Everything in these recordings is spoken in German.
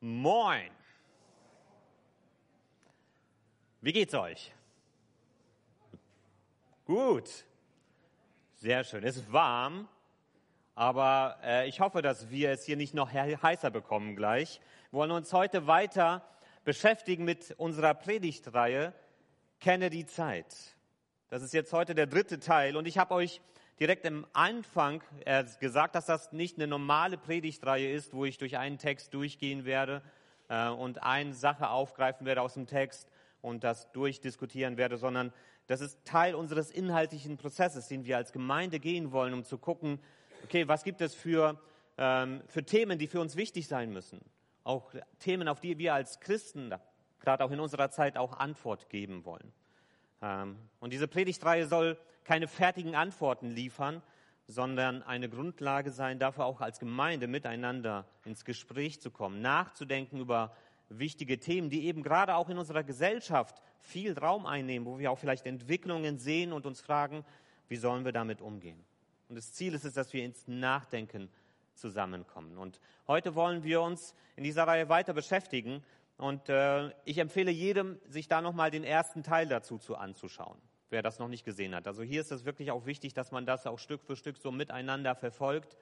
Moin. Wie geht's euch? Gut. Sehr schön. Es ist warm, aber äh, ich hoffe, dass wir es hier nicht noch heißer bekommen gleich. Wir wollen uns heute weiter beschäftigen mit unserer Predigtreihe Kenne die Zeit. Das ist jetzt heute der dritte Teil und ich habe euch direkt im Anfang gesagt, dass das nicht eine normale Predigtreihe ist, wo ich durch einen Text durchgehen werde äh, und eine Sache aufgreifen werde aus dem Text und das durchdiskutieren werde, sondern das ist Teil unseres inhaltlichen Prozesses, den wir als Gemeinde gehen wollen, um zu gucken, okay, was gibt es für, ähm, für Themen, die für uns wichtig sein müssen? Auch Themen, auf die wir als Christen, gerade auch in unserer Zeit, auch Antwort geben wollen. Ähm, und diese Predigtreihe soll keine fertigen Antworten liefern, sondern eine Grundlage sein, dafür auch als Gemeinde miteinander ins Gespräch zu kommen, nachzudenken über wichtige Themen, die eben gerade auch in unserer Gesellschaft viel Raum einnehmen, wo wir auch vielleicht Entwicklungen sehen und uns fragen, wie sollen wir damit umgehen. Und das Ziel ist es, dass wir ins Nachdenken zusammenkommen. Und heute wollen wir uns in dieser Reihe weiter beschäftigen. Und äh, ich empfehle jedem, sich da nochmal den ersten Teil dazu zu anzuschauen, wer das noch nicht gesehen hat. Also hier ist es wirklich auch wichtig, dass man das auch Stück für Stück so miteinander verfolgt,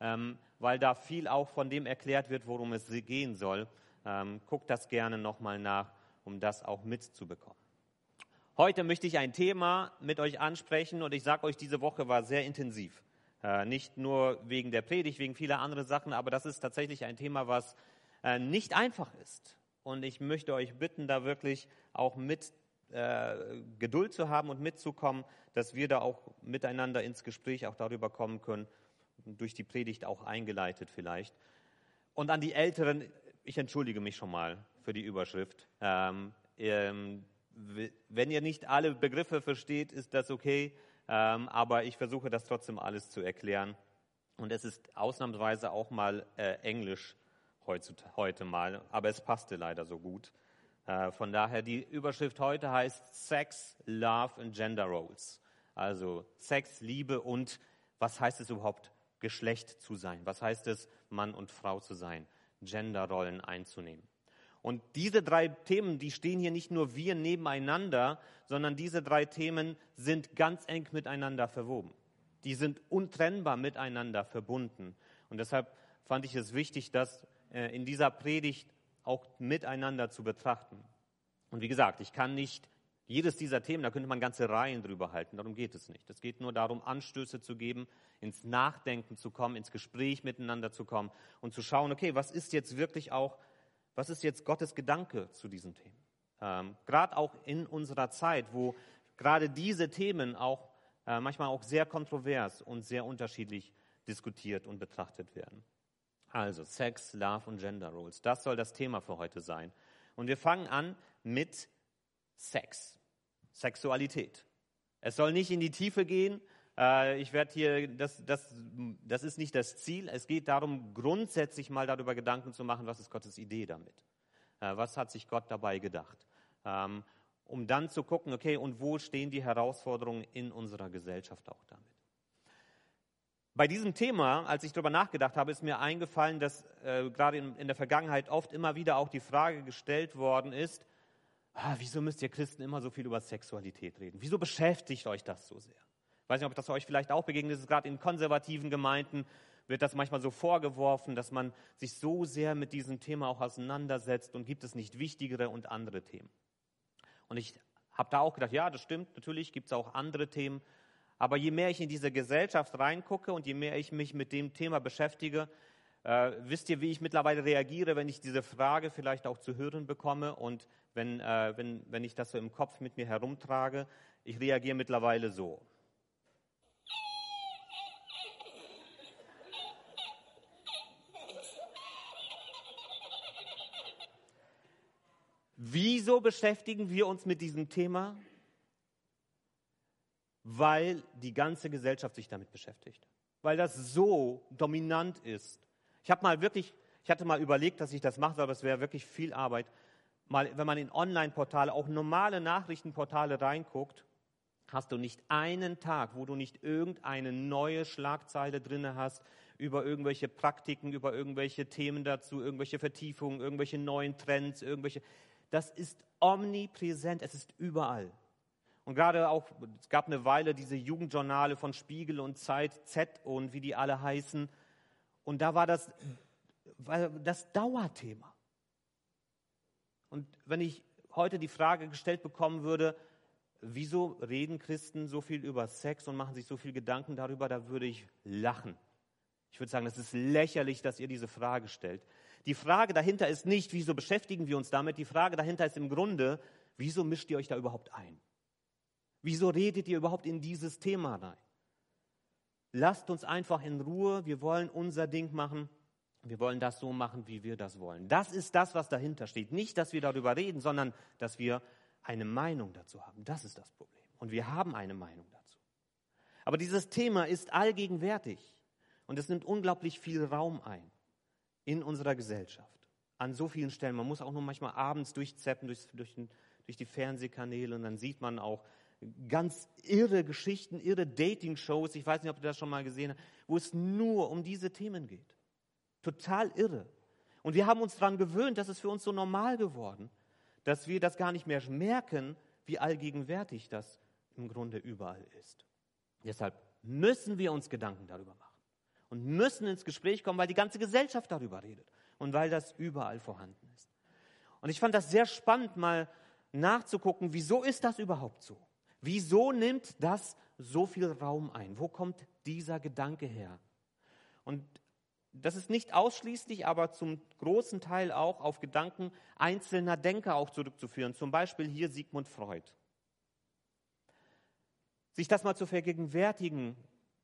ähm, weil da viel auch von dem erklärt wird, worum es gehen soll. Ähm, guckt das gerne nochmal nach, um das auch mitzubekommen. Heute möchte ich ein Thema mit euch ansprechen und ich sage euch, diese Woche war sehr intensiv. Äh, nicht nur wegen der Predigt, wegen vieler anderer Sachen, aber das ist tatsächlich ein Thema, was äh, nicht einfach ist. Und ich möchte euch bitten, da wirklich auch mit äh, Geduld zu haben und mitzukommen, dass wir da auch miteinander ins Gespräch auch darüber kommen können, durch die Predigt auch eingeleitet vielleicht. Und an die Älteren, ich entschuldige mich schon mal für die Überschrift. Ähm, ähm, wenn ihr nicht alle Begriffe versteht, ist das okay, ähm, aber ich versuche das trotzdem alles zu erklären. Und es ist ausnahmsweise auch mal äh, Englisch heute, heute mal, aber es passte leider so gut. Äh, von daher, die Überschrift heute heißt Sex, Love and Gender Roles. Also Sex, Liebe und was heißt es überhaupt, Geschlecht zu sein? Was heißt es, Mann und Frau zu sein? Genderrollen einzunehmen. Und diese drei Themen, die stehen hier nicht nur wir nebeneinander, sondern diese drei Themen sind ganz eng miteinander verwoben. Die sind untrennbar miteinander verbunden. Und deshalb fand ich es wichtig, das äh, in dieser Predigt auch miteinander zu betrachten. Und wie gesagt, ich kann nicht jedes dieser Themen, da könnte man ganze Reihen drüber halten, darum geht es nicht. Es geht nur darum, Anstöße zu geben, ins Nachdenken zu kommen, ins Gespräch miteinander zu kommen und zu schauen, okay, was ist jetzt wirklich auch, was ist jetzt Gottes Gedanke zu diesen Themen? Ähm, gerade auch in unserer Zeit, wo gerade diese Themen auch äh, manchmal auch sehr kontrovers und sehr unterschiedlich diskutiert und betrachtet werden. Also Sex, Love und Gender Roles. Das soll das Thema für heute sein. Und wir fangen an mit Sex. Sexualität. Es soll nicht in die Tiefe gehen. Äh, ich werde hier, das, das, das ist nicht das Ziel. Es geht darum, grundsätzlich mal darüber Gedanken zu machen, was ist Gottes Idee damit? Äh, was hat sich Gott dabei gedacht? Ähm, um dann zu gucken, okay, und wo stehen die Herausforderungen in unserer Gesellschaft auch? Bei diesem Thema, als ich darüber nachgedacht habe, ist mir eingefallen, dass äh, gerade in, in, der Vergangenheit oft immer wieder auch die Frage gestellt worden ist, ah, wieso müsst ihr Christen immer so viel über Sexualität reden? Wieso beschäftigt euch das so sehr? Ich weiß nicht, ob das euch vielleicht auch begegnet ist, gerade in konservativen Gemeinden wird das manchmal so vorgeworfen, dass man sich so sehr mit diesem Thema auch auseinandersetzt und gibt es nicht wichtigere und andere Themen. Und ich habe da auch gedacht, ja, das stimmt, natürlich gibt es auch andere Themen, aber je mehr ich in diese Gesellschaft reingucke und je mehr ich mich mit dem Thema beschäftige, äh, wisst ihr, wie ich mittlerweile reagiere, wenn ich diese Frage vielleicht auch zu hören bekomme und wenn, äh, wenn, wenn ich das so im Kopf mit mir herumtrage? Ich reagiere mittlerweile so. Wieso beschäftigen wir uns mit diesem Thema? Weil die ganze Gesellschaft sich damit beschäftigt. Weil das so dominant ist. Ich habe mal wirklich, ich hatte mal überlegt, dass ich das mache, aber es wäre wirklich viel Arbeit. Mal, wenn man in Online-Portale, auch normale Nachrichtenportale reinguckt, hast du nicht einen Tag, wo du nicht irgendeine neue Schlagzeile drinne hast über irgendwelche Praktiken, über irgendwelche Themen dazu, irgendwelche Vertiefungen, irgendwelche neuen Trends, irgendwelche. Das ist omnipräsent, es ist überall. Und gerade auch, es gab eine Weile diese Jugendjournale von Spiegel und Zeit, Z und wie die alle heißen. Und da war das, war das Dauerthema. Und wenn ich heute die Frage gestellt bekommen würde, wieso reden Christen so viel über Sex und machen sich so viel Gedanken darüber, da würde ich lachen. Ich würde sagen, das ist lächerlich, dass ihr diese Frage stellt. Die Frage dahinter ist nicht, wieso beschäftigen wir uns damit? Die Frage dahinter ist im Grunde, wieso mischt ihr euch da überhaupt ein? Wieso redet ihr überhaupt in dieses Thema rein? Lasst uns einfach in Ruhe, wir wollen unser Ding machen, wir wollen das so machen, wie wir das wollen. Das ist das, was dahinter steht. Nicht, dass wir darüber reden, sondern dass wir eine Meinung dazu haben. Das ist das Problem. Und wir haben eine Meinung dazu. Aber dieses Thema ist allgegenwärtig und es nimmt unglaublich viel Raum ein in unserer Gesellschaft. An so vielen Stellen. Man muss auch nur manchmal abends durchzeppen durch, durch, durch die Fernsehkanäle und dann sieht man auch ganz irre Geschichten, irre Dating-Shows, ich weiß nicht, ob ihr das schon mal gesehen habt, wo es nur um diese Themen geht. Total irre. Und wir haben uns daran gewöhnt, das ist für uns so normal geworden, dass wir das gar nicht mehr merken, wie allgegenwärtig das im Grunde überall ist. Deshalb müssen wir uns Gedanken darüber machen und müssen ins Gespräch kommen, weil die ganze Gesellschaft darüber redet und weil das überall vorhanden ist. Und ich fand das sehr spannend, mal nachzugucken, wieso ist das überhaupt so? Wieso nimmt das so viel Raum ein? Wo kommt dieser Gedanke her? Und das ist nicht ausschließlich, aber zum großen Teil auch auf Gedanken einzelner Denker auch zurückzuführen. Zum Beispiel hier Sigmund Freud. Sich das mal zu vergegenwärtigen,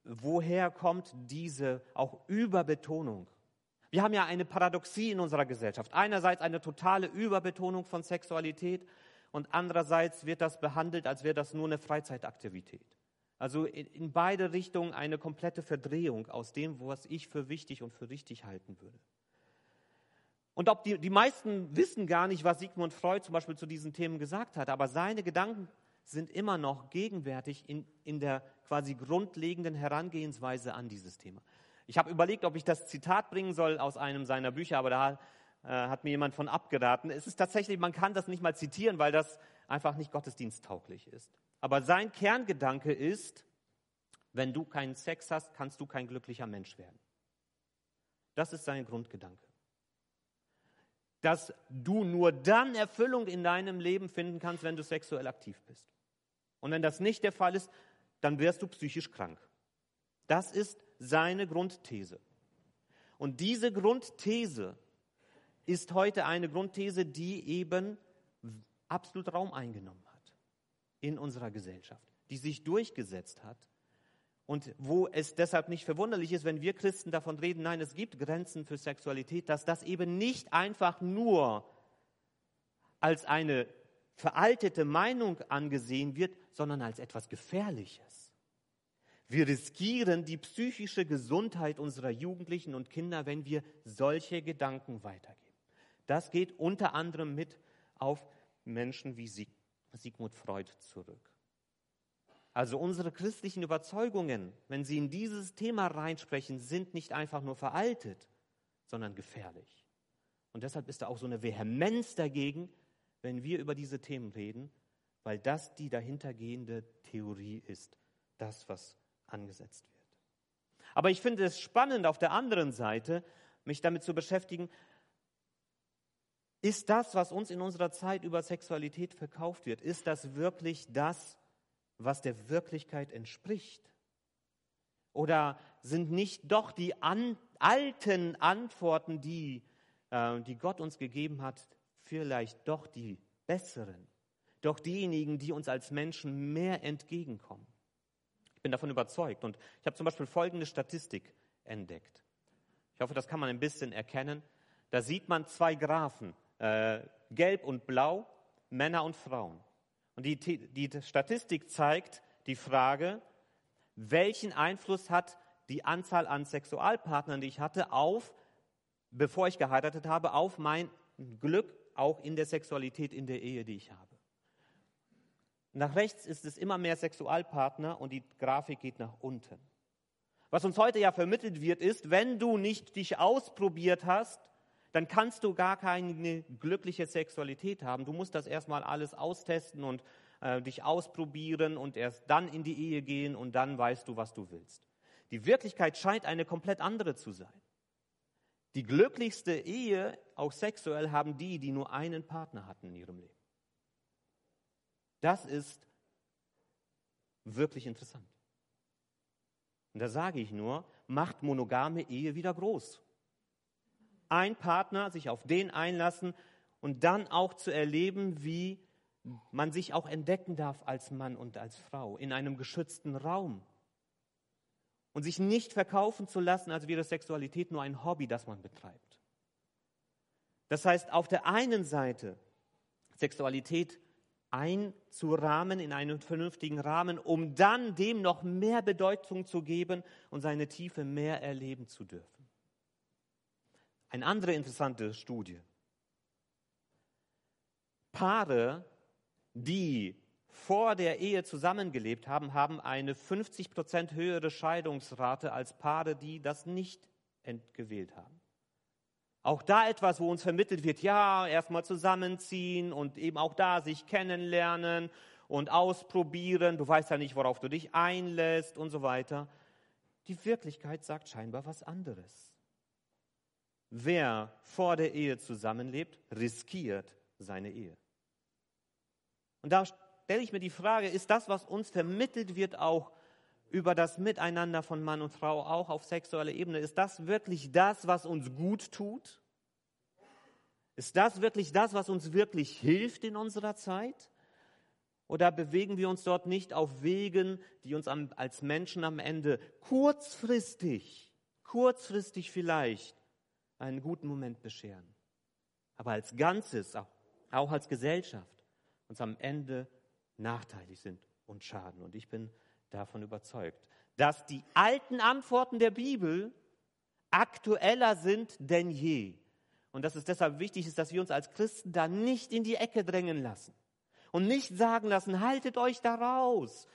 woher kommt diese auch Überbetonung? Wir haben ja eine Paradoxie in unserer Gesellschaft. Einerseits eine totale Überbetonung von Sexualität und andererseits wird das behandelt, als wäre das nur eine Freizeitaktivität. Also in, beide Richtungen eine komplette Verdrehung aus dem, was ich für wichtig und für richtig halten würde. Und ob die, die meisten wissen gar nicht, was Sigmund Freud zum Beispiel zu diesen Themen gesagt hat, aber seine Gedanken sind immer noch gegenwärtig in, in der quasi grundlegenden Herangehensweise an dieses Thema. Ich habe überlegt, ob ich das Zitat bringen soll aus einem seiner Bücher, aber da äh, hat mir jemand von abgeraten. Es ist tatsächlich, man kann das nicht mal zitieren, weil das einfach nicht gottesdiensttauglich ist. Aber sein Kerngedanke ist, wenn du keinen Sex hast, kannst du kein glücklicher Mensch werden. Das ist sein Grundgedanke. Dass du nur dann Erfüllung in deinem Leben finden kannst, wenn du sexuell aktiv bist. Und wenn das nicht der Fall ist, dann wirst du psychisch krank. Das ist seine Grundthese. Und diese Grundthese ist heute eine Grundthese, die eben absolut Raum eingenommen hat in unserer Gesellschaft, die sich durchgesetzt hat und wo es deshalb nicht verwunderlich ist, wenn wir Christen davon reden, nein, es gibt Grenzen für Sexualität, dass das eben nicht einfach nur als eine veraltete Meinung angesehen wird, sondern als etwas Gefährliches. Wir riskieren die psychische Gesundheit unserer Jugendlichen und Kinder, wenn wir solche Gedanken weitergeben. Das geht unter anderem mit auf Menschen wie Sieg, Sigmund Freud zurück. Also unsere christlichen Überzeugungen, wenn sie in dieses Thema reinsprechen, sind nicht einfach nur veraltet, sondern gefährlich. Und deshalb ist da auch so eine Vehemenz dagegen, wenn wir über diese Themen reden, weil das die dahintergehende Theorie ist, das, was angesetzt wird. Aber ich finde es spannend, auf der anderen Seite mich damit zu beschäftigen, ist das, was uns in unserer Zeit über Sexualität verkauft wird, ist das wirklich das, was der Wirklichkeit entspricht? Oder sind nicht doch die an, alten Antworten, die, äh, die Gott uns gegeben hat, vielleicht doch die besseren? Doch diejenigen, die uns als Menschen mehr entgegenkommen? Ich bin davon überzeugt. Und ich habe zum Beispiel folgende Statistik entdeckt. Ich hoffe, das kann man ein bisschen erkennen. Da sieht man zwei Graphen äh, gelb und blau, Männer und Frauen. Und die, die Statistik zeigt die Frage, welchen Einfluss hat die Anzahl an Sexualpartnern, die ich hatte, auf, bevor ich geheiratet habe, auf mein Glück auch in der Sexualität in der Ehe, die ich habe. Nach rechts ist es immer mehr Sexualpartner und die Grafik geht nach unten. Was uns heute ja vermittelt wird, ist, wenn du nicht dich ausprobiert hast, dann kannst du gar keine glückliche Sexualität haben. Du musst das erstmal alles austesten und äh, dich ausprobieren und erst dann in die Ehe gehen und dann weißt du, was du willst. Die Wirklichkeit scheint eine komplett andere zu sein. Die glücklichste Ehe, auch sexuell, haben die, die nur einen Partner hatten in ihrem Leben. Das ist wirklich interessant. Und da sage ich nur, macht monogame Ehe wieder groß. Ein Partner, sich auf den einlassen und dann auch zu erleben, wie man sich auch entdecken darf als Mann und als Frau in einem geschützten Raum. Und sich nicht verkaufen zu lassen, als wäre Sexualität nur ein Hobby, das man betreibt. Das heißt, auf der einen Seite Sexualität einzurahmen in einen vernünftigen Rahmen, um dann dem noch mehr Bedeutung zu geben und seine Tiefe mehr erleben zu dürfen. Eine andere interessante Studie. Paare, die vor der Ehe zusammengelebt haben, haben eine 50 Prozent höhere Scheidungsrate als Paare, die das nicht entgewählt haben. Auch da etwas, wo uns vermittelt wird, ja, erstmal zusammenziehen und eben auch da sich kennenlernen und ausprobieren. Du weißt ja nicht, worauf du dich einlässt und so weiter. Die Wirklichkeit sagt scheinbar was anderes. Wer vor der Ehe zusammenlebt, riskiert seine Ehe. Und da stelle ich mir die Frage, ist das, was uns vermittelt wird, auch über das Miteinander von Mann und Frau auch auf sexueller Ebene. Ist das wirklich das, was uns gut tut? Ist das wirklich das, was uns wirklich hilft in unserer Zeit? Oder bewegen wir uns dort nicht auf Wegen, die uns als Menschen am Ende kurzfristig, kurzfristig vielleicht einen guten Moment bescheren, aber als Ganzes, auch als Gesellschaft, uns am Ende nachteilig sind und schaden? Und ich bin davon überzeugt, dass die alten Antworten der Bibel aktueller sind denn je. Und dass es deshalb wichtig ist, dass wir uns als Christen da nicht in die Ecke drängen lassen und nicht sagen lassen, haltet euch da raus.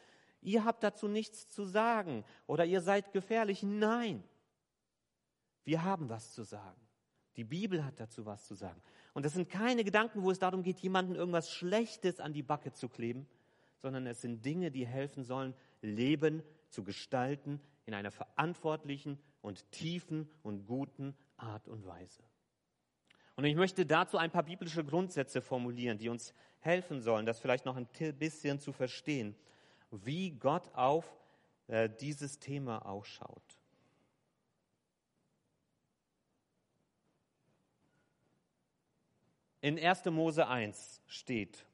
Ihr habt dazu nichts zu sagen oder ihr seid gefährlich. Nein, wir haben was zu sagen. Die Bibel hat dazu was zu sagen. Und das sind keine Gedanken, wo es darum geht, jemandem irgendwas Schlechtes an die Backe zu kleben, sondern es sind Dinge, die helfen sollen, Leben zu gestalten in einer verantwortlichen und tiefen und guten Art und Weise. Und ich möchte dazu ein paar biblische Grundsätze formulieren, die uns helfen sollen, das vielleicht noch ein bisschen zu verstehen, wie Gott auf äh, dieses Thema ausschaut. In 1. Mose 1 steht,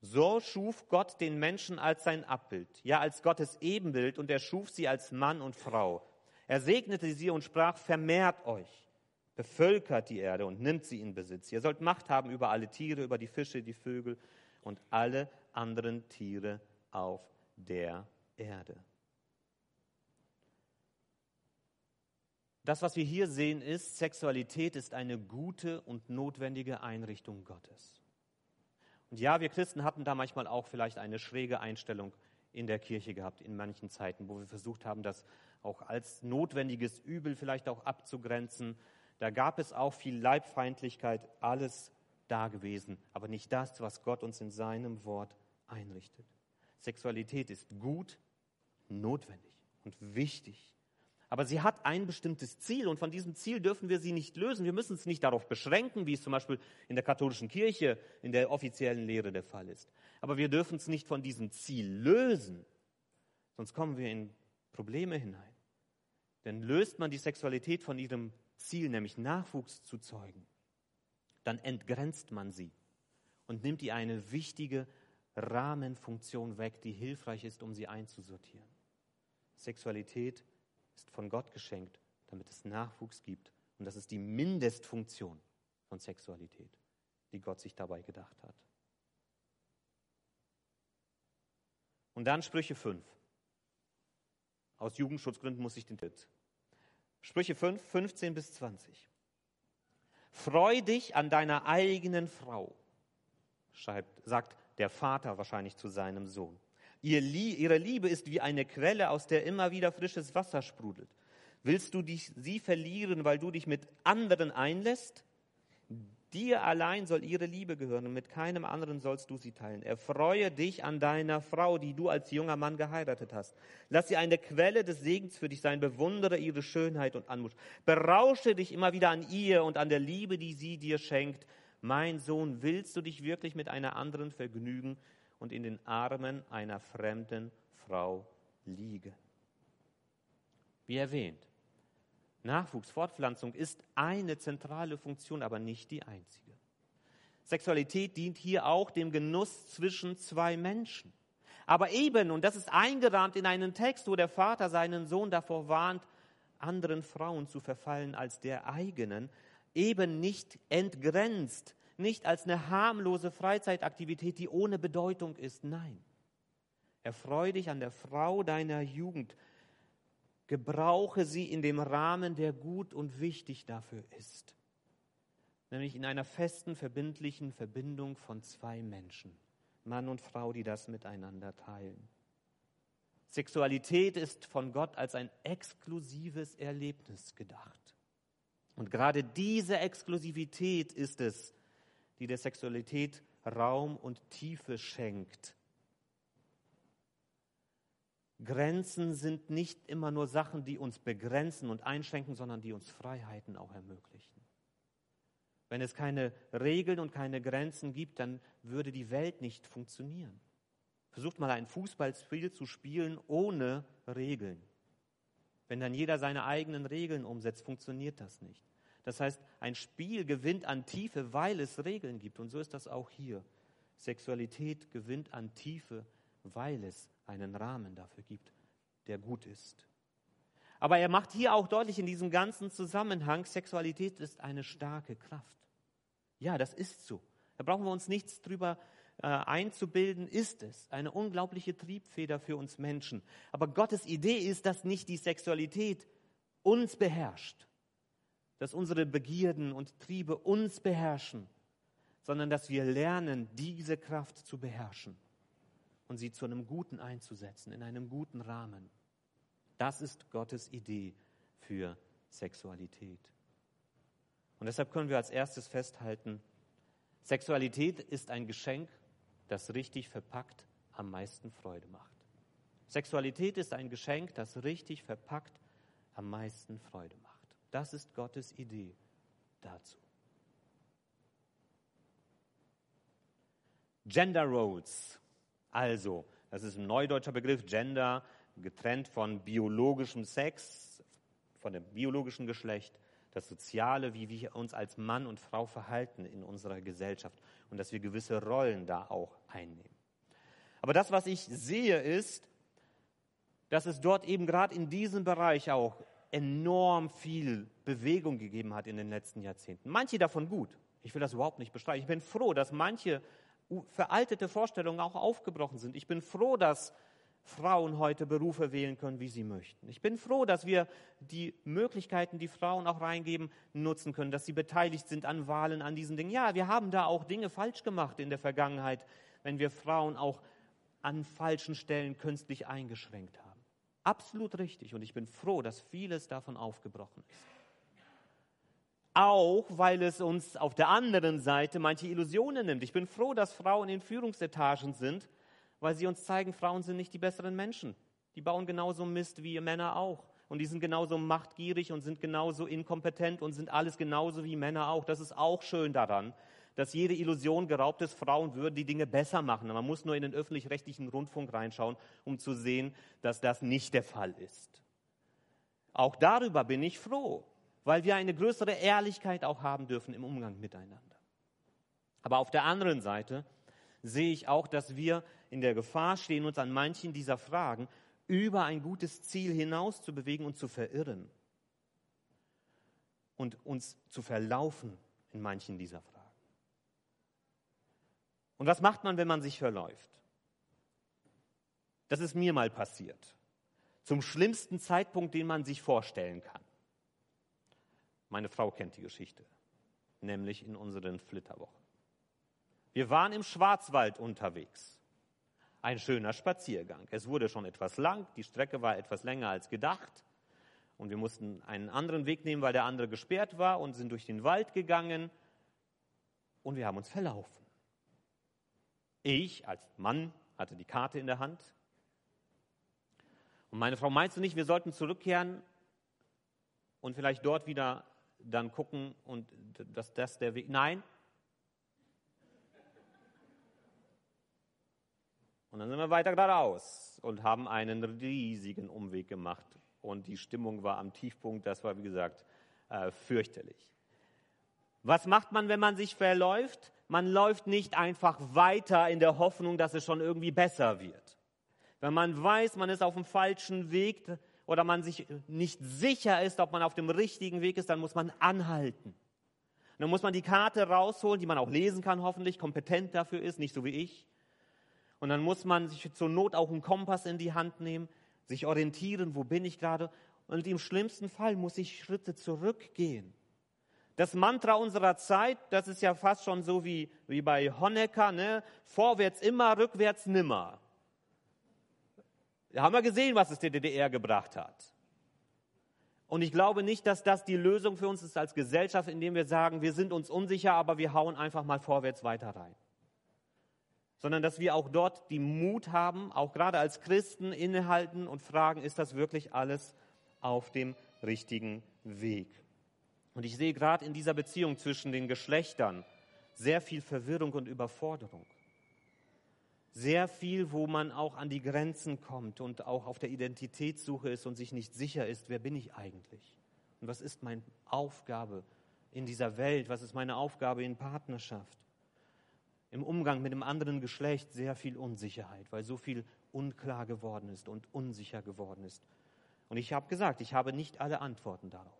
so schuf Gott den Menschen als sein Abbild, ja als Gottes Ebenbild, und er schuf sie als Mann und Frau. Er segnete sie und sprach, vermehrt euch, bevölkert die Erde und nimmt sie in Besitz. Ihr sollt Macht haben über alle Tiere, über die Fische, die Vögel und alle anderen Tiere auf der Erde. Das, was wir hier sehen, ist, Sexualität ist eine gute und notwendige Einrichtung Gottes. Und ja, wir Christen hatten da manchmal auch vielleicht eine schräge Einstellung in der Kirche gehabt, in manchen Zeiten, wo wir versucht haben, das auch als notwendiges Übel vielleicht auch abzugrenzen. Da gab es auch viel Leibfeindlichkeit, alles da gewesen, aber nicht das, was Gott uns in seinem Wort einrichtet. Sexualität ist gut, notwendig und wichtig. Aber sie hat ein bestimmtes Ziel und von diesem Ziel dürfen wir sie nicht lösen. Wir müssen es nicht darauf beschränken, wie es zum Beispiel in der katholischen Kirche in der offiziellen Lehre der Fall ist. Aber wir dürfen es nicht von diesem Ziel lösen, sonst kommen wir in Probleme hinein. Denn löst man die Sexualität von ihrem Ziel, nämlich Nachwuchs zu zeugen, dann entgrenzt man sie und nimmt ihr eine wichtige Rahmenfunktion weg, die hilfreich ist, um sie einzusortieren. Sexualität ist von Gott geschenkt, damit es Nachwuchs gibt. Und das ist die Mindestfunktion von Sexualität, die Gott sich dabei gedacht hat. Und dann Sprüche 5. Aus Jugendschutzgründen muss ich den Tipp. Sprüche 5, 15 bis 20. Freu dich an deiner eigenen Frau, schreibt, sagt der Vater wahrscheinlich zu seinem Sohn. Ihre Liebe ist wie eine Quelle, aus der immer wieder frisches Wasser sprudelt. Willst du dich, sie verlieren, weil du dich mit anderen einlässt? Dir allein soll ihre Liebe gehören und mit keinem anderen sollst du sie teilen. Erfreue dich an deiner Frau, die du als junger Mann geheiratet hast. Lass sie eine Quelle des Segens für dich sein. Bewundere ihre Schönheit und Anmut. Berausche dich immer wieder an ihr und an der Liebe, die sie dir schenkt. Mein Sohn, willst du dich wirklich mit einer anderen vergnügen und in den Armen einer fremden Frau liegen? Wie erwähnt, Nachwuchs, Fortpflanzung ist eine zentrale Funktion, aber nicht die einzige. Sexualität dient hier auch dem Genuss zwischen zwei Menschen. Aber eben, und das ist eingerahmt in einen Text, wo der Vater seinen Sohn davor warnt, anderen Frauen zu verfallen als der eigenen, eben nicht entgrenzt, nicht als eine harmlose Freizeitaktivität, die ohne Bedeutung ist. Nein. Erfreu dich an der Frau deiner Jugend, gebrauche sie in dem Rahmen, der gut und wichtig dafür ist. Nämlich in einer festen, verbindlichen Verbindung von zwei Menschen, Mann und Frau, die das miteinander teilen. Sexualität ist von Gott als ein exklusives Erlebnis gedacht. Und gerade diese Exklusivität ist es, die der Sexualität Raum und Tiefe schenkt Grenzen sind nicht immer nur Sachen, die uns begrenzen und einschränken, sondern die uns Freiheiten auch ermöglichen. Wenn es keine Regeln und keine Grenzen gibt, dann würde die Welt nicht funktionieren. Versucht mal ein Fußballspiel zu spielen ohne Regeln. Wenn dann jeder seine eigenen Regeln umsetzt, funktioniert das nicht. Das heißt, ein Spiel gewinnt an Tiefe, weil es Regeln gibt. Und so ist das auch hier. Sexualität gewinnt an Tiefe, weil es einen Rahmen dafür gibt, der gut ist. Aber er macht hier auch deutlich in diesem ganzen Zusammenhang, Sexualität ist eine starke Kraft. Ja, das ist so. Da brauchen wir uns nichts drüber äh, einzubilden, ist es. Eine unglaubliche Triebfeder für uns Menschen. Aber Gottes Idee ist, dass nicht die Sexualität uns beherrscht, dass unsere Begierden und Triebe uns beherrschen, sondern dass wir lernen, diese Kraft zu beherrschen und sie zu einem Guten einzusetzen, in einem guten Rahmen. Das ist Gottes Idee für Sexualität. Und deshalb können wir als erstes festhalten, Sexualität ist ein Geschenk, das richtig verpackt am meisten Freude macht. Sexualität ist ein Geschenk, das richtig verpackt am meisten Freude macht. Das ist Gottes Idee dazu. Gender Roles also, das ist ein neudeutscher Begriff, Gender, getrennt von biologischem Sex, von dem biologischen Geschlecht, das Soziale, wie wir uns als Mann und Frau verhalten in unserer Gesellschaft und dass wir gewisse Rollen da auch einnehmen. Aber das, was ich sehe, ist, dass es dort eben gerade in diesem Bereich auch enorm viel Bewegung gegeben hat in den letzten Jahrzehnten. Manche davon gut. Ich will das überhaupt nicht bestreiten. Ich bin froh, dass manche veraltete Vorstellungen auch aufgebrochen sind. Ich bin froh, dass Frauen heute Berufe wählen können, wie sie möchten. Ich bin froh, dass wir die Möglichkeiten, die Frauen auch reingeben, nutzen können, dass sie beteiligt sind an Wahlen, an diesen Dingen. Ja, wir haben da auch Dinge falsch gemacht in der Vergangenheit, wenn wir Frauen auch an falschen Stellen künstlich eingeschränkt haben. Absolut richtig. Und ich bin froh, dass vieles davon aufgebrochen ist auch weil es uns auf der anderen Seite manche Illusionen nimmt. Ich bin froh, dass Frauen in Führungsetagen sind, weil sie uns zeigen, Frauen sind nicht die besseren Menschen. Die bauen genauso Mist wie Männer auch. Und die sind genauso machtgierig und sind genauso inkompetent und sind alles genauso wie Männer auch. Das ist auch schön daran, dass jede Illusion geraubt ist, Frauen würden die Dinge besser machen. Man muss nur in den öffentlich-rechtlichen Rundfunk reinschauen, um zu sehen, dass das nicht der Fall ist. Auch darüber bin ich froh weil wir eine größere Ehrlichkeit auch haben dürfen im Umgang miteinander. Aber auf der anderen Seite sehe ich auch, dass wir in der Gefahr stehen, uns an manchen dieser Fragen über ein gutes Ziel hinaus zu bewegen und zu verirren und uns zu verlaufen in manchen dieser Fragen. Und was macht man, wenn man sich verläuft? Das ist mir mal passiert. Zum schlimmsten Zeitpunkt, den man sich vorstellen kann. Meine Frau kennt die Geschichte, nämlich in unseren Flitterwochen. Wir waren im Schwarzwald unterwegs. ein schöner Spaziergang. Es wurde schon etwas lang, die Strecke war etwas länger als gedacht und wir mussten einen anderen Weg nehmen, weil der andere gesperrt war und sind durch den Wald gegangen und wir haben uns verlaufen. Ich als Mann hatte die Karte in der Hand und meine Frau meinst du nicht, wir sollten zurückkehren und vielleicht dort wieder dann gucken und dass das der Weg. Nein, Und dann sind wir weiter geradeaus und haben einen riesigen Umweg gemacht. Und die Stimmung war am Tiefpunkt, das war, wie gesagt, äh, fürchterlich. Was macht man, wenn man sich verläuft? Man läuft nicht einfach weiter in der Hoffnung, dass es schon irgendwie besser wird. Wenn man weiß, man ist auf dem falschen Weg oder man sich nicht sicher ist, ob man auf dem richtigen Weg ist, dann muss man anhalten. dann muss man die Karte rausholen, die man auch lesen kann, hoffentlich kompetent dafür ist, nicht so wie ich. Und dann muss man sich zur Not auch einen Kompass in die Hand nehmen, sich orientieren, wo bin ich gerade. Und im schlimmsten Fall muss ich Schritte zurückgehen. Das Mantra unserer Zeit, das ist ja fast schon so wie, wie bei Honecker, ne? vorwärts immer, rückwärts nimmer. Da haben wir gesehen, was es der DDR gebracht hat. Und ich glaube nicht, dass das die Lösung für uns ist als Gesellschaft, indem wir sagen, wir sind uns unsicher, aber wir hauen einfach mal vorwärts weiter rein sondern dass wir auch dort die Mut haben, auch gerade als Christen innehalten und fragen, ist das wirklich alles auf dem richtigen Weg? Und ich sehe gerade in dieser Beziehung zwischen den Geschlechtern sehr viel Verwirrung und Überforderung. Sehr viel, wo man auch an die Grenzen kommt und auch auf der Identitätssuche ist und sich nicht sicher ist, wer bin ich eigentlich? Und was ist meine Aufgabe in dieser Welt? Was ist meine Aufgabe in Partnerschaft? im Umgang mit dem anderen Geschlecht sehr viel Unsicherheit, weil so viel unklar geworden ist und unsicher geworden ist. Und ich habe gesagt, ich habe nicht alle Antworten darauf.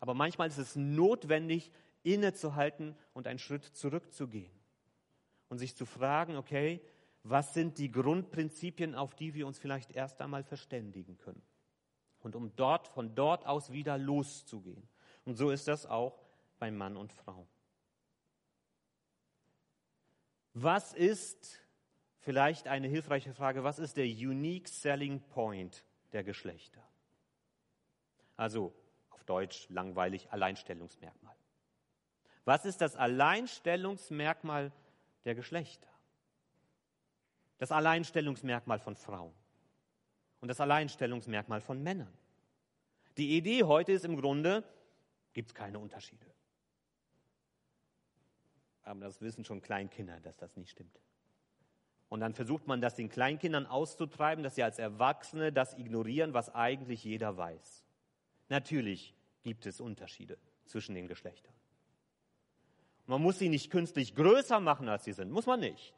Aber manchmal ist es notwendig, innezuhalten und einen Schritt zurückzugehen und sich zu fragen, okay, was sind die Grundprinzipien, auf die wir uns vielleicht erst einmal verständigen können? Und um dort, von dort aus wieder loszugehen. Und so ist das auch bei Mann und Frau. Was ist, vielleicht eine hilfreiche Frage, was ist der Unique Selling Point der Geschlechter? Also auf Deutsch langweilig Alleinstellungsmerkmal. Was ist das Alleinstellungsmerkmal der Geschlechter? Das Alleinstellungsmerkmal von Frauen und das Alleinstellungsmerkmal von Männern. Die Idee heute ist im Grunde, gibt es keine Unterschiede. Aber das wissen schon Kleinkinder, dass das nicht stimmt. Und dann versucht man das den Kleinkindern auszutreiben, dass sie als Erwachsene das ignorieren, was eigentlich jeder weiß. Natürlich gibt es Unterschiede zwischen den Geschlechtern. Man muss sie nicht künstlich größer machen, als sie sind. Muss man nicht.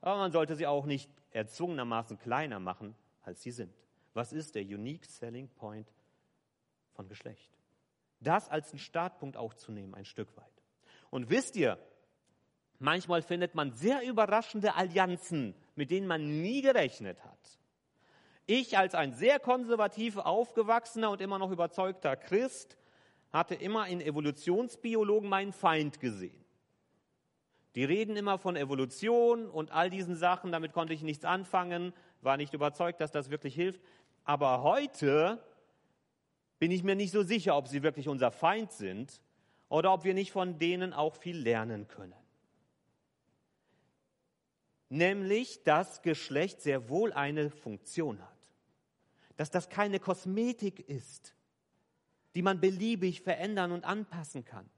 Aber man sollte sie auch nicht erzwungenermaßen kleiner machen, als sie sind. Was ist der Unique Selling Point von Geschlecht? Das als einen Startpunkt auch zu nehmen, ein Stück weit. Und wisst ihr, manchmal findet man sehr überraschende Allianzen, mit denen man nie gerechnet hat. Ich als ein sehr konservativ aufgewachsener und immer noch überzeugter Christ hatte immer in Evolutionsbiologen meinen Feind gesehen. Die reden immer von Evolution und all diesen Sachen, damit konnte ich nichts anfangen, war nicht überzeugt, dass das wirklich hilft. Aber heute bin ich mir nicht so sicher, ob sie wirklich unser Feind sind, oder ob wir nicht von denen auch viel lernen können. Nämlich, dass Geschlecht sehr wohl eine Funktion hat. Dass das keine Kosmetik ist, die man beliebig verändern und anpassen kann,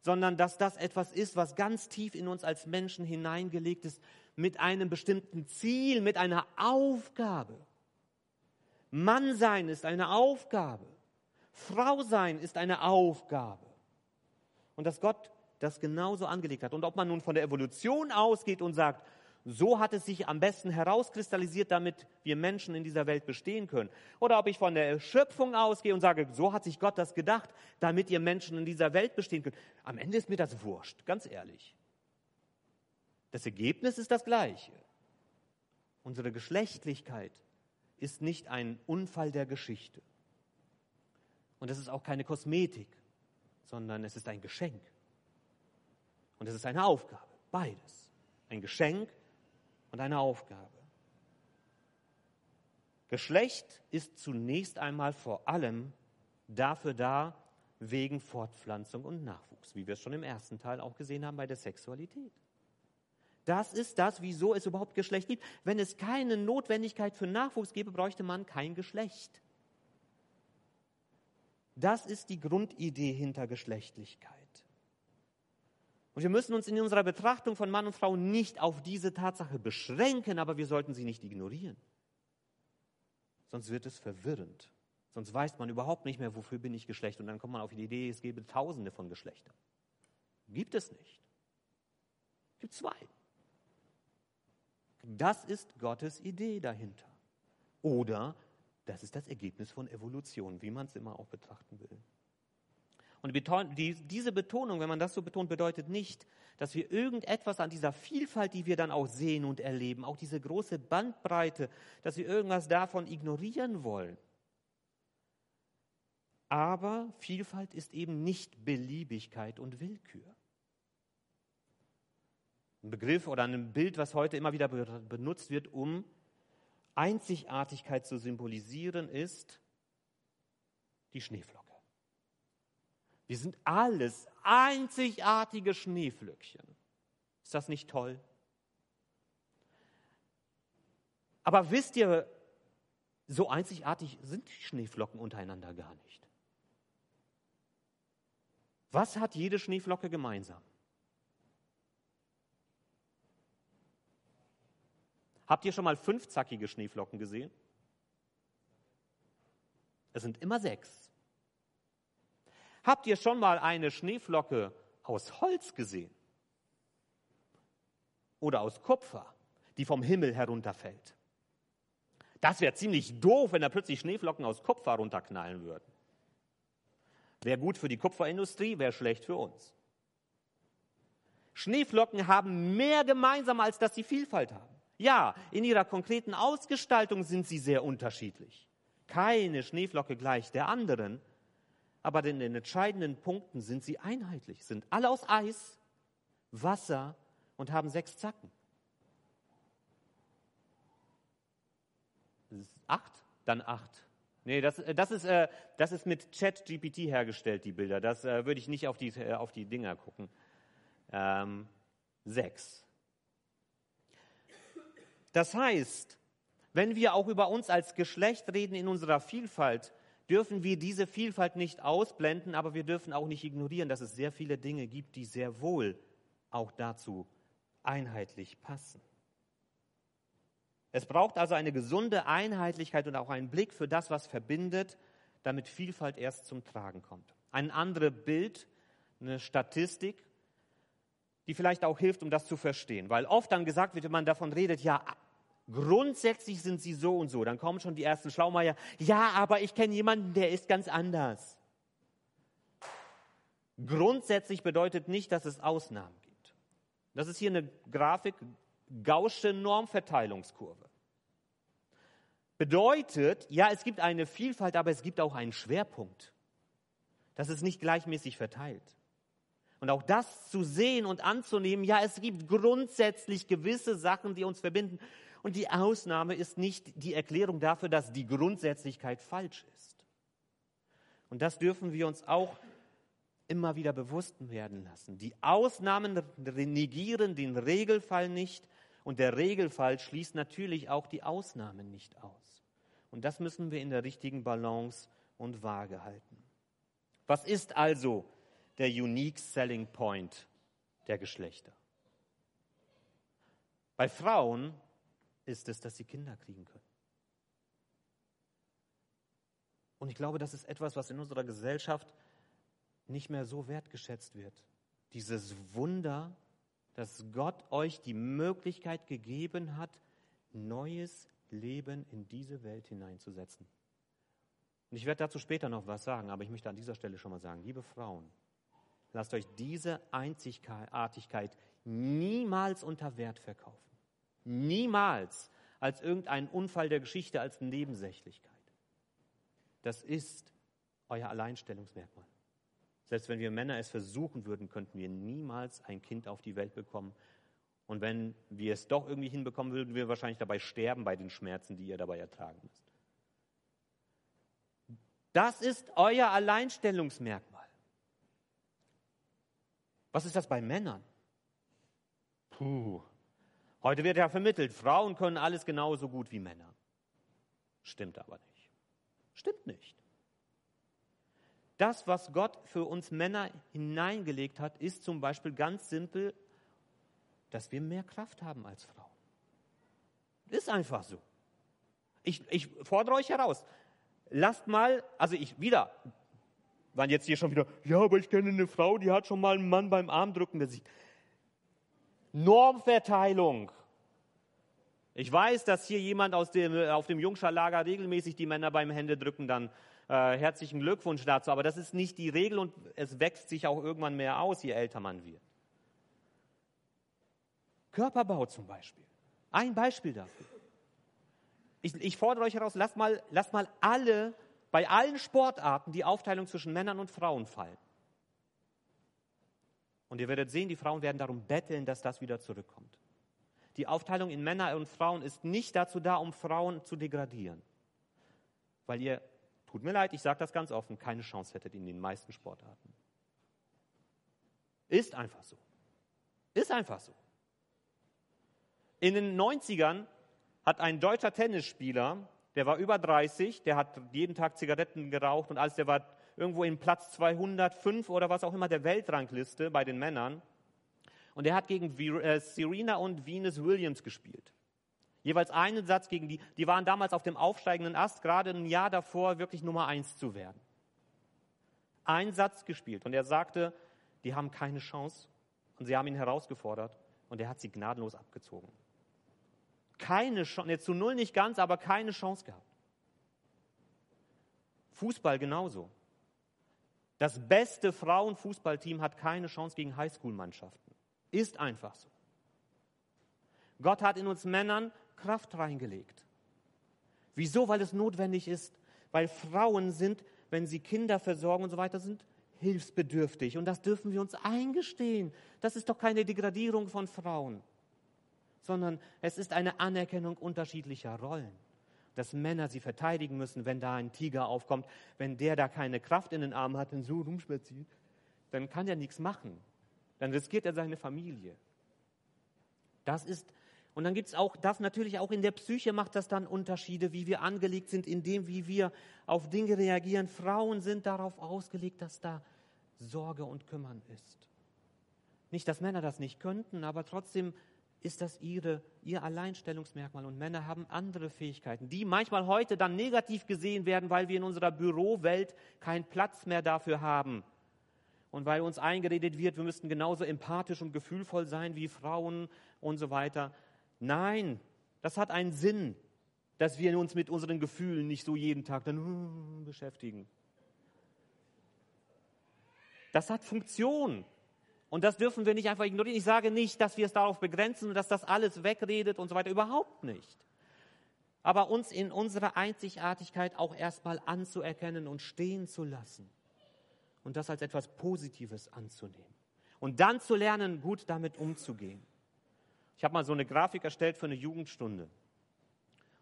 sondern dass das etwas ist, was ganz tief in uns als Menschen hineingelegt ist, mit einem bestimmten Ziel, mit einer Aufgabe. Mann sein ist eine Aufgabe. Frau sein ist eine Aufgabe und dass Gott das genauso angelegt hat. Und ob man nun von der Evolution ausgeht und sagt, so hat es sich am besten herauskristallisiert, damit wir Menschen in dieser Welt bestehen können. Oder ob ich von der Schöpfung ausgehe und sage, so hat sich Gott das gedacht, damit ihr Menschen in dieser Welt bestehen könnt. Am Ende ist mir das wurscht, ganz ehrlich. Das Ergebnis ist das gleiche. Unsere Geschlechtlichkeit ist nicht ein Unfall der Geschichte. Und es ist auch keine Kosmetik sondern es ist ein Geschenk. Und es ist eine Aufgabe, beides. Ein Geschenk und eine Aufgabe. Geschlecht ist zunächst einmal vor allem dafür da, wegen Fortpflanzung und Nachwuchs, wie wir es schon im ersten Teil auch gesehen haben bei der Sexualität. Das ist das, wieso es überhaupt Geschlecht gibt. Wenn es keine Notwendigkeit für Nachwuchs gäbe, bräuchte man kein Geschlecht. Das ist die Grundidee hinter Geschlechtlichkeit. Und wir müssen uns in unserer Betrachtung von Mann und Frau nicht auf diese Tatsache beschränken, aber wir sollten sie nicht ignorieren. Sonst wird es verwirrend. Sonst weiß man überhaupt nicht mehr, wofür bin ich Geschlecht. Und dann kommt man auf die Idee, es gäbe tausende von Geschlechtern. Gibt es nicht. Es gibt zwei. Das ist Gottes Idee dahinter. Oder das ist das Ergebnis von Evolution, wie man es immer auch betrachten will. Und diese Betonung, wenn man das so betont, bedeutet nicht, dass wir irgendetwas an dieser Vielfalt, die wir dann auch sehen und erleben, auch diese große Bandbreite, dass wir irgendwas davon ignorieren wollen. Aber Vielfalt ist eben nicht Beliebigkeit und Willkür. Ein Begriff oder ein Bild, was heute immer wieder benutzt wird, um Einzigartigkeit zu symbolisieren, ist die Schneeflocke. Wir sind alles einzigartige Schneeflöckchen. Ist das nicht toll? Aber wisst ihr, so einzigartig sind die Schneeflocken untereinander gar nicht. Was hat jede Schneeflocke gemeinsam? Habt ihr schon mal fünfzackige Schneeflocken gesehen? Es sind immer sechs. Habt ihr schon mal eine Schneeflocke aus Holz gesehen? Oder aus Kupfer, die vom Himmel herunterfällt? Das wäre ziemlich doof, wenn da plötzlich Schneeflocken aus Kupfer runterknallen würden. Wäre gut für die Kupferindustrie, wäre schlecht für uns. Schneeflocken haben mehr gemeinsam, als dass sie Vielfalt haben. Ja, in ihrer konkreten Ausgestaltung sind sie sehr unterschiedlich. Keine Schneeflocke gleich der anderen, aber in den entscheidenden Punkten sind sie einheitlich, sind alle aus Eis, Wasser und haben sechs Zacken. Acht? Dann acht. Nee, das, äh, das, ist, äh, das ist mit Chat-GPT hergestellt, die Bilder. Das äh, würde ich nicht auf die, äh, auf die Dinger gucken. Ähm, sechs. Das heißt, wenn wir auch über uns als Geschlecht reden in unserer Vielfalt, dürfen wir diese Vielfalt nicht ausblenden, aber wir dürfen auch nicht ignorieren, dass es sehr viele Dinge gibt, die sehr wohl auch dazu einheitlich passen. Es braucht also eine gesunde Einheitlichkeit und auch einen Blick für das, was verbindet, damit Vielfalt erst zum Tragen kommt. Ein anderes Bild, eine Statistik, die vielleicht auch hilft, um das zu verstehen. Weil oft dann gesagt wird, wenn man davon redet, ja, grundsätzlich sind sie so und so. Dann kommen schon die ersten Schlaumeier, ja, aber ich kenne jemanden, der ist ganz anders. Grundsätzlich bedeutet nicht, dass es Ausnahmen gibt. Das ist hier eine Grafik, Gaußsche Normverteilungskurve. Bedeutet, ja, es gibt eine Vielfalt, aber es gibt auch einen Schwerpunkt. Das ist nicht gleichmäßig verteilt. Und auch das zu sehen und anzunehmen, ja, es gibt grundsätzlich gewisse Sachen, die uns verbinden. Und die Ausnahme ist nicht die Erklärung dafür, dass die Grundsätzlichkeit falsch ist. Und das dürfen wir uns auch immer wieder bewusst werden lassen. Die Ausnahmen negieren den Regelfall nicht und der Regelfall schließt natürlich auch die Ausnahmen nicht aus. Und das müssen wir in der richtigen Balance und Waage halten. Was ist also der Unique Selling Point der Geschlechter? Bei Frauen ist es, dass sie Kinder kriegen können. Und ich glaube, das ist etwas, was in unserer Gesellschaft nicht mehr so wertgeschätzt wird. Dieses Wunder, dass Gott euch die Möglichkeit gegeben hat, neues Leben in diese Welt hineinzusetzen. Und ich werde dazu später noch was sagen, aber ich möchte an dieser Stelle schon mal sagen, liebe Frauen, lasst euch diese Einzigartigkeit niemals unter Wert verkaufen. Niemals als irgendein Unfall der Geschichte, als Nebensächlichkeit. Das ist euer Alleinstellungsmerkmal. Selbst wenn wir Männer es versuchen würden, könnten wir niemals ein Kind auf die Welt bekommen Und wenn wir es doch irgendwie hinbekommen, würden wir wahrscheinlich dabei sterben bei den Schmerzen, die ihr dabei ertragen müsst. Das ist euer Alleinstellungsmerkmal. Was ist das bei Männern? Puh. Heute wird ja vermittelt, Frauen können alles genauso gut wie Männer. Stimmt aber nicht. Stimmt nicht. Das, was Gott für uns Männer hineingelegt hat, ist zum Beispiel ganz simpel, dass wir mehr Kraft haben als Frauen. Ist einfach so. Ich, ich fordere euch heraus. Lasst mal, also ich wieder, waren jetzt hier schon wieder, ja, aber ich kenne eine Frau, die hat schon mal einen Mann beim Armdrücken besiegt. Normverteilung. Ich weiß, dass hier jemand aus dem, auf dem Jungscher regelmäßig die Männer beim Händedrücken dann äh, herzlichen Glückwunsch dazu. Aber das ist nicht die Regel und es wächst sich auch irgendwann mehr aus, je älter man wird. Körperbau zum Beispiel. Ein Beispiel dafür. Ich, ich fordere euch heraus, lasst mal, lasst mal alle, bei allen Sportarten die Aufteilung zwischen Männern und Frauen fallen. Und ihr werdet sehen, die Frauen werden darum betteln, dass das wieder zurückkommt. Die Aufteilung in Männer und Frauen ist nicht dazu da, um Frauen zu degradieren. Weil ihr tut mir leid, ich sage das ganz offen, keine Chance hättet in den meisten Sportarten. Ist einfach so. Ist einfach so. In den 90ern hat ein deutscher Tennisspieler, der war über 30, der hat jeden Tag Zigaretten geraucht und alles, der war irgendwo in Platz 205 oder was auch immer der Weltrangliste bei den Männern. Und er hat gegen äh, Serena und Venus Williams gespielt. Jeweils einen Satz gegen die, die waren damals auf dem aufsteigenden Ast, gerade ein Jahr davor wirklich Nummer eins zu werden. Ein Satz gespielt und er sagte, die haben keine Chance und sie haben ihn herausgefordert und er hat sie gnadenlos abgezogen. Keine Chance, zu null nicht ganz, aber keine Chance gehabt. Fußball genauso. Das beste Frauenfußballteam hat keine Chance gegen Highschool-Mannschaften. Ist einfach so. Gott hat in uns Männern Kraft reingelegt. Wieso? Weil es notwendig ist. Weil Frauen sind, wenn sie Kinder versorgen und so weiter, sind hilfsbedürftig. Und das dürfen wir uns eingestehen. Das ist doch keine Degradierung von Frauen, sondern es ist eine Anerkennung unterschiedlicher Rollen. Dass Männer sie verteidigen müssen, wenn da ein Tiger aufkommt, wenn der da keine Kraft in den Armen hat und so rumspaziert, dann kann er nichts machen. Dann riskiert er seine Familie. Das ist und dann gibt es auch, das natürlich auch in der Psyche macht das dann Unterschiede, wie wir angelegt sind, in dem, wie wir auf Dinge reagieren. Frauen sind darauf ausgelegt, dass da Sorge und Kümmern ist. Nicht, dass Männer das nicht könnten, aber trotzdem ist das ihre, ihr Alleinstellungsmerkmal. Und Männer haben andere Fähigkeiten, die manchmal heute dann negativ gesehen werden, weil wir in unserer Bürowelt keinen Platz mehr dafür haben. Und weil uns eingeredet wird, wir müssten genauso empathisch und gefühlvoll sein wie Frauen und so weiter. Nein, das hat einen Sinn, dass wir uns mit unseren Gefühlen nicht so jeden Tag dann uh, beschäftigen. Das hat Funktion. Und das dürfen wir nicht einfach ignorieren. Ich sage nicht, dass wir es darauf begrenzen und dass das alles wegredet und so weiter. Überhaupt nicht. Aber uns in unserer Einzigartigkeit auch erstmal anzuerkennen und stehen zu lassen. Und das als etwas Positives anzunehmen. Und dann zu lernen, gut damit umzugehen. Ich habe mal so eine Grafik erstellt für eine Jugendstunde,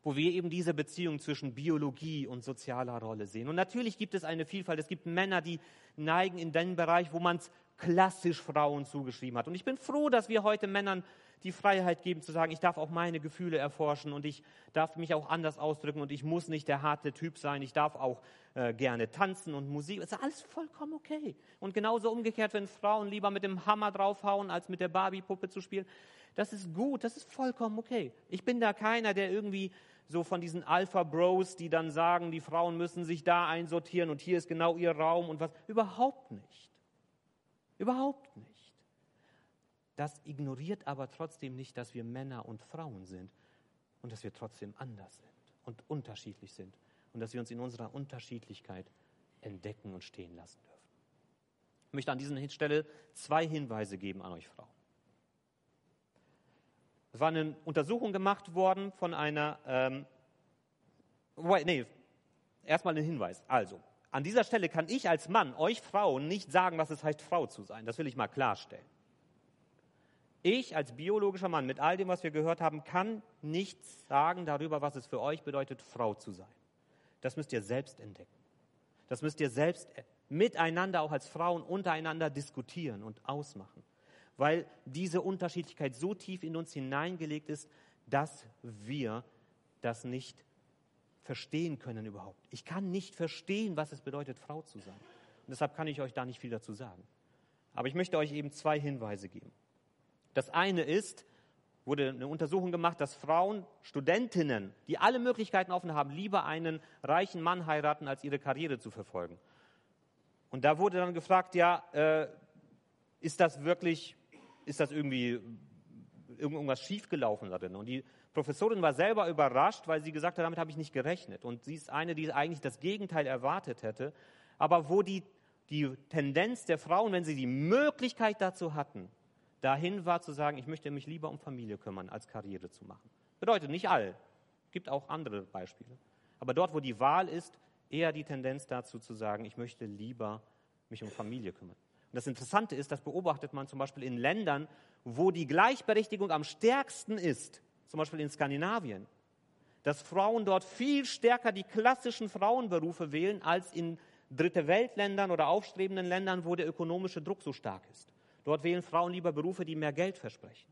wo wir eben diese Beziehung zwischen Biologie und sozialer Rolle sehen. Und natürlich gibt es eine Vielfalt. Es gibt Männer, die neigen in den Bereich, wo man es klassisch Frauen zugeschrieben hat. Und ich bin froh, dass wir heute Männern die Freiheit geben zu sagen, ich darf auch meine Gefühle erforschen und ich darf mich auch anders ausdrücken und ich muss nicht der harte Typ sein, ich darf auch äh, gerne tanzen und Musik. Ist alles vollkommen okay. Und genauso umgekehrt, wenn Frauen lieber mit dem Hammer draufhauen, als mit der Barbie-Puppe zu spielen. Das ist gut, das ist vollkommen okay. Ich bin da keiner, der irgendwie so von diesen Alpha-Bros, die dann sagen, die Frauen müssen sich da einsortieren und hier ist genau ihr Raum und was. Überhaupt nicht. Überhaupt nicht. Das ignoriert aber trotzdem nicht, dass wir Männer und Frauen sind und dass wir trotzdem anders sind und unterschiedlich sind und dass wir uns in unserer Unterschiedlichkeit entdecken und stehen lassen dürfen. Ich möchte an dieser Stelle zwei Hinweise geben an euch Frauen. Es war eine Untersuchung gemacht worden von einer, ähm, nee, erstmal ein Hinweis. Also, an dieser Stelle kann ich als Mann euch Frauen nicht sagen, was es heißt, Frau zu sein. Das will ich mal klarstellen. Ich als biologischer Mann mit all dem, was wir gehört haben, kann nichts sagen darüber, was es für euch bedeutet, Frau zu sein. Das müsst ihr selbst entdecken. Das müsst ihr selbst miteinander, auch als Frauen, untereinander diskutieren und ausmachen. Weil diese Unterschiedlichkeit so tief in uns hineingelegt ist, dass wir das nicht verstehen können überhaupt. Ich kann nicht verstehen, was es bedeutet, Frau zu sein. Und deshalb kann ich euch da nicht viel dazu sagen. Aber ich möchte euch eben zwei Hinweise geben. Das eine ist, wurde eine Untersuchung gemacht, dass Frauen, Studentinnen, die alle Möglichkeiten offen haben, lieber einen reichen Mann heiraten, als ihre Karriere zu verfolgen. Und da wurde dann gefragt, ja, äh, ist das wirklich, ist das irgendwie irgendwas schiefgelaufen darin? Und die Professorin war selber überrascht, weil sie gesagt hat, damit habe ich nicht gerechnet. Und sie ist eine, die eigentlich das Gegenteil erwartet hätte. Aber wo die, die Tendenz der Frauen, wenn sie die Möglichkeit dazu hatten, dahin war zu sagen, ich möchte mich lieber um Familie kümmern, als Karriere zu machen. Bedeutet nicht all. Gibt auch andere Beispiele. Aber dort, wo die Wahl ist, eher die Tendenz dazu zu sagen, ich möchte lieber mich um Familie kümmern. Und das Interessante ist, das beobachtet man zum Beispiel in Ländern, wo die Gleichberechtigung am stärksten ist, zum Beispiel in Skandinavien, dass Frauen dort viel stärker die klassischen Frauenberufe wählen als in dritte Weltländern oder aufstrebenden Ländern, wo der ökonomische Druck so stark ist. Dort wählen Frauen lieber Berufe, die mehr Geld versprechen.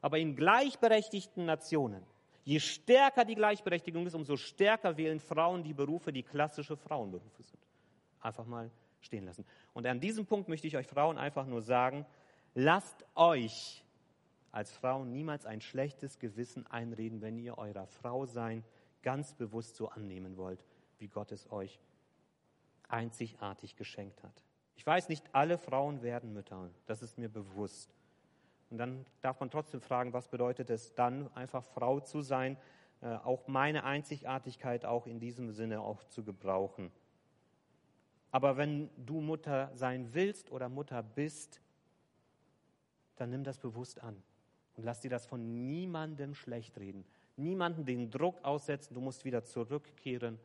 Aber in gleichberechtigten Nationen, je stärker die Gleichberechtigung ist, umso stärker wählen Frauen die Berufe, die klassische Frauenberufe sind. Einfach mal stehen lassen. Und an diesem Punkt möchte ich euch Frauen einfach nur sagen, lasst euch als Frauen niemals ein schlechtes Gewissen einreden, wenn ihr eurer Frau sein ganz bewusst so annehmen wollt, wie Gott es euch einzigartig geschenkt hat. Ich weiß, nicht alle Frauen werden Mütter, das ist mir bewusst. Und dann darf man trotzdem fragen, was bedeutet es dann, einfach Frau zu sein, äh, auch meine Einzigartigkeit auch in diesem Sinne auch zu gebrauchen. Aber wenn du Mutter sein willst oder Mutter bist, dann nimm das bewusst an und lass dir das von niemandem schlecht reden. Niemanden den Druck aussetzen, du musst wieder zurückkehren,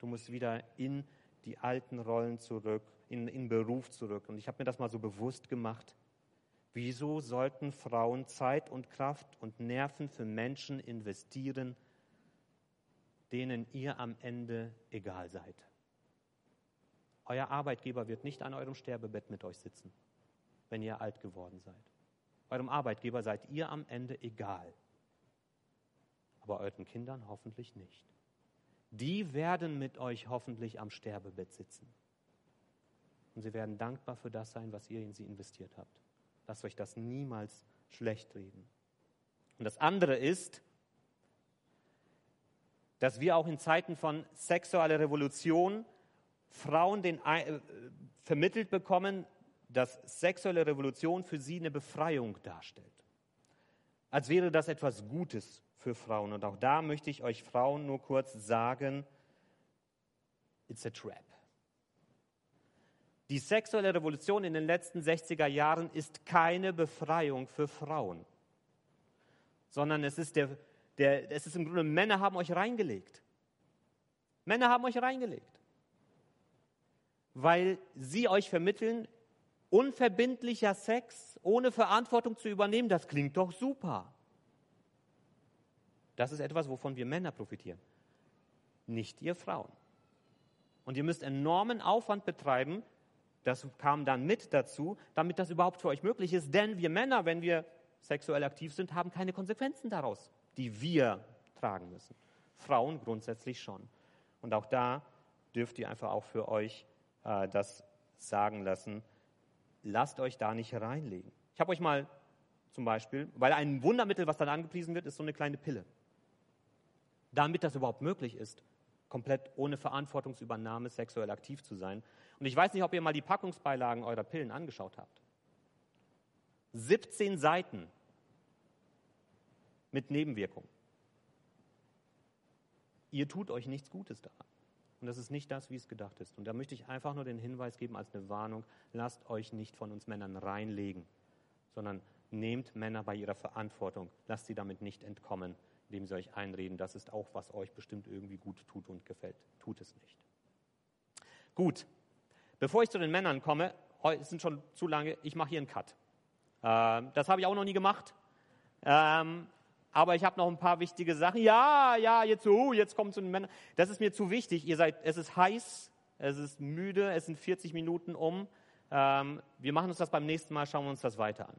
du musst wieder in die alten Rollen zurück, in, in Beruf zurück. Und ich habe mir das mal so bewusst gemacht. Wieso sollten Frauen Zeit und Kraft und Nerven für Menschen investieren, denen ihr am Ende egal seid? Euer Arbeitgeber wird nicht an eurem Sterbebett mit euch sitzen, wenn ihr alt geworden seid. Eurem Arbeitgeber seid ihr am Ende egal, aber euren Kindern hoffentlich nicht die werden mit euch hoffentlich am Sterbebett sitzen. Und sie werden dankbar für das sein, was ihr in sie investiert habt. Lasst euch das niemals schlecht reden. Und das andere ist, dass wir auch in Zeiten von sexueller Revolution Frauen den, äh, vermittelt bekommen, dass sexuelle Revolution für sie eine Befreiung darstellt. Als wäre das etwas Gutes für Frauen. Und auch da möchte ich euch Frauen nur kurz sagen, it's a trap. Die sexuelle Revolution in den letzten 60er Jahren ist keine Befreiung für Frauen, sondern es ist, der, der, es ist im Grunde, Männer haben euch reingelegt. Männer haben euch reingelegt, weil sie euch vermitteln, unverbindlicher Sex ohne Verantwortung zu übernehmen, das klingt doch super. Das ist etwas, wovon wir Männer profitieren, nicht ihr Frauen. Und ihr müsst enormen Aufwand betreiben, das kam dann mit dazu, damit das überhaupt für euch möglich ist. Denn wir Männer, wenn wir sexuell aktiv sind, haben keine Konsequenzen daraus, die wir tragen müssen. Frauen grundsätzlich schon. Und auch da dürft ihr einfach auch für euch äh, das sagen lassen. Lasst euch da nicht reinlegen. Ich habe euch mal zum Beispiel, weil ein Wundermittel, was dann angepriesen wird, ist so eine kleine Pille damit das überhaupt möglich ist, komplett ohne Verantwortungsübernahme sexuell aktiv zu sein. Und ich weiß nicht, ob ihr mal die Packungsbeilagen eurer Pillen angeschaut habt. 17 Seiten mit Nebenwirkungen. Ihr tut euch nichts Gutes daran. Und das ist nicht das, wie es gedacht ist. Und da möchte ich einfach nur den Hinweis geben als eine Warnung, lasst euch nicht von uns Männern reinlegen, sondern nehmt Männer bei ihrer Verantwortung, lasst sie damit nicht entkommen indem sie euch einreden, das ist auch, was euch bestimmt irgendwie gut tut und gefällt. Tut es nicht. Gut, bevor ich zu den Männern komme, heute sind schon zu lange, ich mache hier einen Cut. Äh, das habe ich auch noch nie gemacht. Ähm, aber ich habe noch ein paar wichtige Sachen. Ja, ja, jetzt oh, jetzt kommen zu den Männern. Das ist mir zu wichtig. Ihr seid, es ist heiß, es ist müde, es sind 40 Minuten um. Ähm, wir machen uns das beim nächsten Mal, schauen wir uns das weiter an.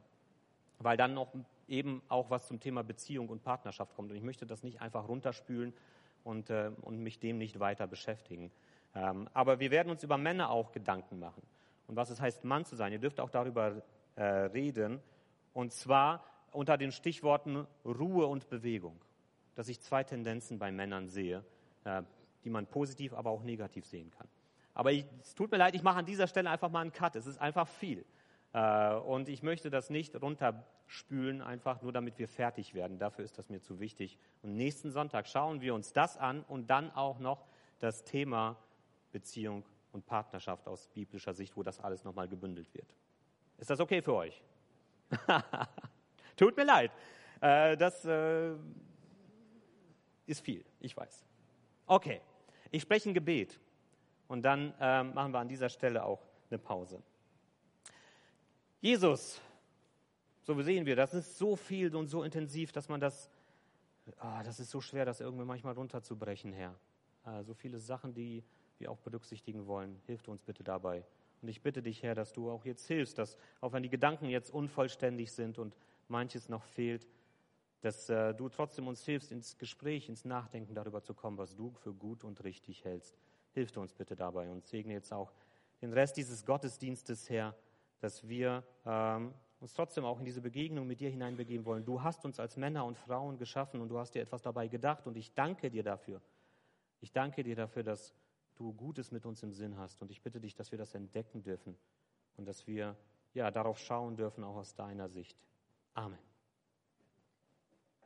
Weil dann noch eben auch was zum Thema Beziehung und Partnerschaft kommt. Und ich möchte das nicht einfach runterspülen und, äh, und mich dem nicht weiter beschäftigen. Ähm, aber wir werden uns über Männer auch Gedanken machen und was es heißt, Mann zu sein. Ihr dürft auch darüber äh, reden. Und zwar unter den Stichworten Ruhe und Bewegung. Dass ich zwei Tendenzen bei Männern sehe, äh, die man positiv, aber auch negativ sehen kann. Aber ich, es tut mir leid, ich mache an dieser Stelle einfach mal einen Cut. Es ist einfach viel. Äh, und ich möchte das nicht runterspülen, einfach nur damit wir fertig werden. Dafür ist das mir zu wichtig. Und nächsten Sonntag schauen wir uns das an und dann auch noch das Thema Beziehung und Partnerschaft aus biblischer Sicht, wo das alles nochmal gebündelt wird. Ist das okay für euch? Tut mir leid. Äh, das äh, ist viel, ich weiß. Okay, ich spreche ein Gebet und dann äh, machen wir an dieser Stelle auch eine Pause. Jesus, so sehen wir, das ist so viel und so intensiv, dass man das, oh, das ist so schwer, das irgendwie manchmal runterzubrechen, Herr. Äh, so viele Sachen, die wir auch berücksichtigen wollen. Hilf uns bitte dabei. Und ich bitte dich, Herr, dass du auch jetzt hilfst, dass auch wenn die Gedanken jetzt unvollständig sind und manches noch fehlt, dass äh, du trotzdem uns hilfst, ins Gespräch, ins Nachdenken darüber zu kommen, was du für gut und richtig hältst. Hilf uns bitte dabei und segne jetzt auch den Rest dieses Gottesdienstes, Herr, dass wir ähm, uns trotzdem auch in diese Begegnung mit dir hineinbegeben wollen. Du hast uns als Männer und Frauen geschaffen und du hast dir etwas dabei gedacht und ich danke dir dafür. Ich danke dir dafür, dass du Gutes mit uns im Sinn hast. Und ich bitte dich, dass wir das entdecken dürfen und dass wir ja darauf schauen dürfen, auch aus deiner Sicht. Amen.